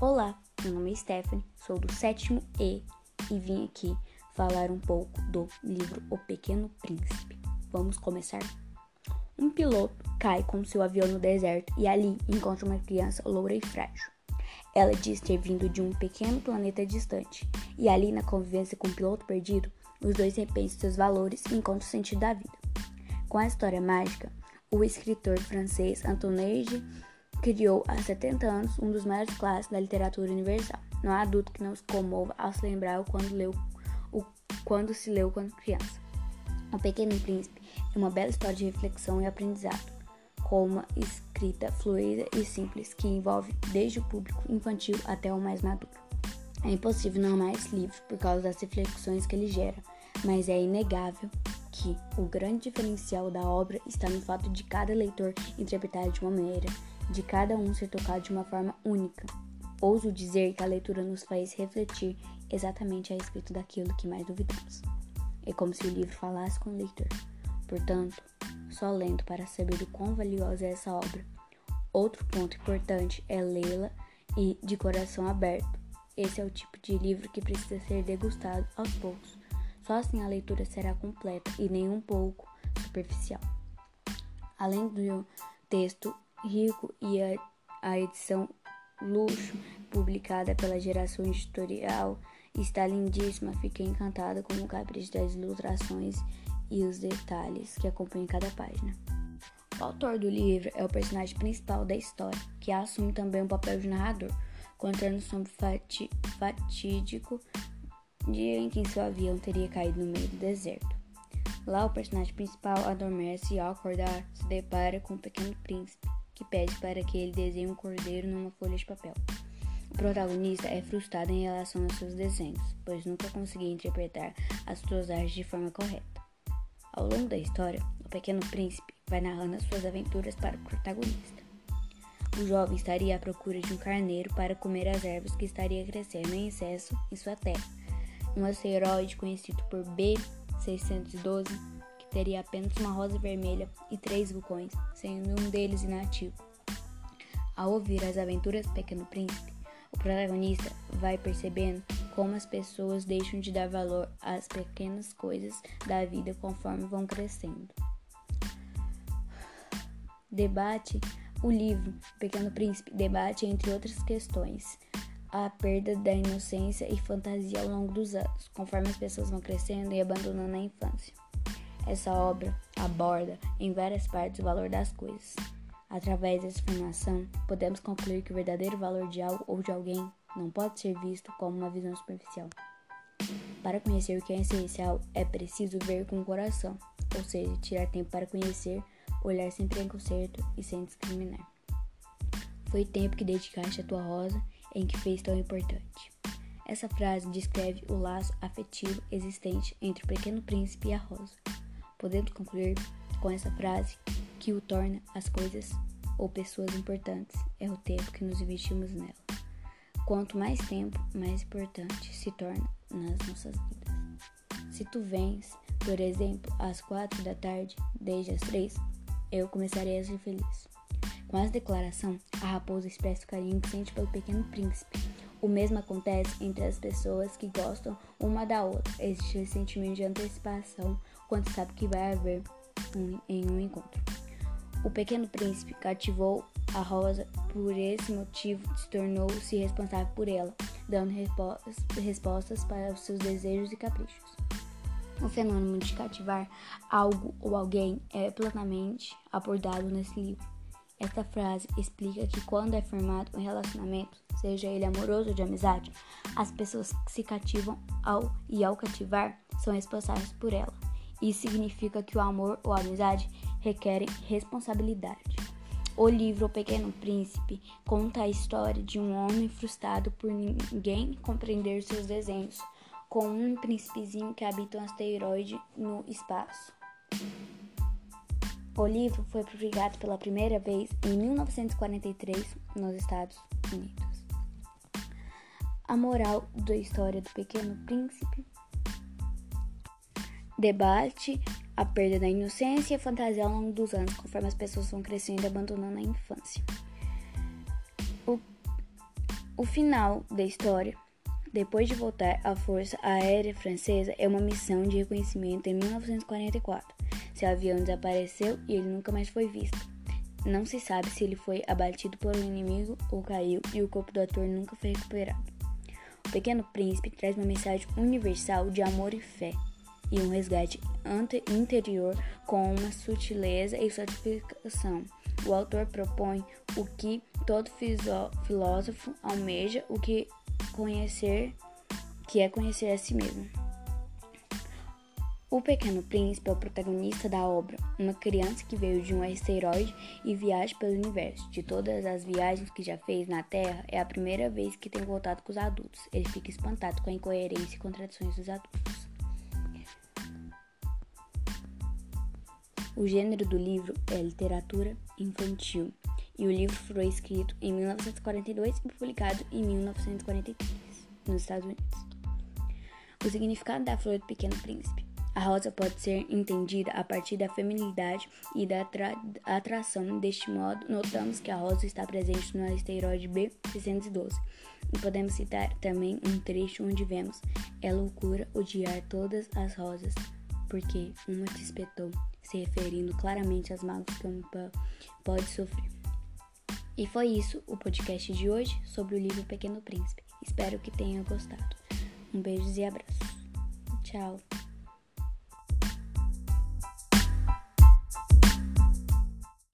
Olá, meu nome é Stephanie, sou do sétimo E e vim aqui falar um pouco do livro O Pequeno Príncipe. Vamos começar? Um piloto cai com seu avião no deserto e ali encontra uma criança loura e frágil. Ela diz ter vindo de um pequeno planeta distante, e ali, na convivência com o piloto perdido, os dois repensam seus valores e encontram o sentido da vida. Com a história mágica, o escritor francês Antoine criou há 70 anos um dos maiores clássicos da literatura universal. Não há adulto que não se comova ao se lembrar quando, leu, o, quando se leu quando criança. O Pequeno Príncipe é uma bela história de reflexão e aprendizado, com uma escrita fluida e simples que envolve desde o público infantil até o mais maduro. É impossível não amar esse livro por causa das reflexões que ele gera, mas é inegável que o grande diferencial da obra está no fato de cada leitor interpretar de uma maneira de cada um ser tocado de uma forma única. Ouso dizer que a leitura nos faz refletir exatamente a respeito daquilo que mais duvidamos. É como se o livro falasse com o leitor. Portanto, só lendo para saber do quão valiosa é essa obra. Outro ponto importante é lê-la e de coração aberto. Esse é o tipo de livro que precisa ser degustado aos poucos. Só assim a leitura será completa e nem um pouco superficial. Além do texto rico e a, a edição luxo publicada pela geração editorial está lindíssima. Fiquei encantada com o capricho das ilustrações e os detalhes que acompanham cada página. O autor do livro é o personagem principal da história, que assume também o papel de narrador, contando sobre o fatídico dia em que seu avião teria caído no meio do deserto. Lá, o personagem principal adormece e, ao acordar, se depara com o pequeno príncipe, que pede para que ele desenhe um cordeiro numa folha de papel. O protagonista é frustrado em relação aos seus desenhos, pois nunca conseguia interpretar as suas artes de forma correta. Ao longo da história, o pequeno príncipe vai narrando as suas aventuras para o protagonista. O jovem estaria à procura de um carneiro para comer as ervas que estaria crescendo em excesso em sua terra. Um asteroide conhecido por B612 teria apenas uma rosa vermelha e três vulcões, sendo um deles inativo. Ao ouvir as aventuras do Pequeno Príncipe, o protagonista vai percebendo como as pessoas deixam de dar valor às pequenas coisas da vida conforme vão crescendo. Debate o livro Pequeno Príncipe debate entre outras questões a perda da inocência e fantasia ao longo dos anos, conforme as pessoas vão crescendo e abandonando a infância. Essa obra aborda em várias partes o valor das coisas. Através dessa informação, podemos concluir que o verdadeiro valor de algo ou de alguém não pode ser visto como uma visão superficial. Para conhecer o que é essencial, é preciso ver com o coração, ou seja, tirar tempo para conhecer, olhar sem preconceito e sem discriminar. Foi tempo que dedicaste a tua rosa em que fez tão importante. Essa frase descreve o laço afetivo existente entre o pequeno príncipe e a rosa. Podemos concluir com essa frase que o torna as coisas ou pessoas importantes é o tempo que nos investimos nela. Quanto mais tempo, mais importante se torna nas nossas vidas. Se tu vens, por exemplo, às quatro da tarde, desde as três, eu começarei a ser feliz. Com essa declaração, a raposa expressa o carinho que sente pelo pequeno príncipe. O mesmo acontece entre as pessoas que gostam uma da outra. Existe esse sentimento de antecipação quando sabe que vai haver um, em um encontro. O pequeno príncipe cativou a rosa por esse motivo se tornou-se responsável por ela, dando respostas para os seus desejos e caprichos. O fenômeno de cativar algo ou alguém é plenamente abordado nesse livro. Esta frase explica que quando é formado um relacionamento, seja ele amoroso ou de amizade, as pessoas que se cativam ao e ao cativar são responsáveis por ela. Isso significa que o amor ou a amizade requerem responsabilidade. O livro O Pequeno Príncipe conta a história de um homem frustrado por ninguém compreender seus desenhos, com um príncipezinho que habita um asteroide no espaço. O livro foi publicado pela primeira vez em 1943 nos Estados Unidos. A moral da história do Pequeno Príncipe debate a perda da inocência e a fantasia ao longo dos anos, conforme as pessoas vão crescendo e abandonando a infância. O, O final da história, depois de voltar à Força Aérea Francesa, é uma missão de reconhecimento em 1944. Seu avião desapareceu e ele nunca mais foi visto. Não se sabe se ele foi abatido por um inimigo ou caiu, e o corpo do ator nunca foi recuperado. O Pequeno Príncipe traz uma mensagem universal de amor e fé, e um resgate interior com uma sutileza e satisfação. O autor propõe o que todo filósofo almeja, o que conhecer, que é conhecer a si mesmo. O Pequeno Príncipe é o protagonista da obra, uma criança que veio de um asteroide e viaja pelo universo. De todas as viagens que já fez na Terra, é a primeira vez que tem contato com os adultos. Ele fica espantado com a incoerência e contradições dos adultos. O gênero do livro é literatura infantil e o livro foi escrito em 1942 e publicado em 1943 nos Estados Unidos. O significado da flor do Pequeno Príncipe. A rosa pode ser entendida a partir da feminilidade e da atra atração. Deste modo, notamos que a rosa está presente no asteroide B612. E podemos citar também um trecho onde vemos: É loucura odiar todas as rosas, porque uma te espetou, se referindo claramente às mágoas que uma pode sofrer. E foi isso o podcast de hoje sobre o livro Pequeno Príncipe. Espero que tenha gostado. Um beijo e abraços. Tchau.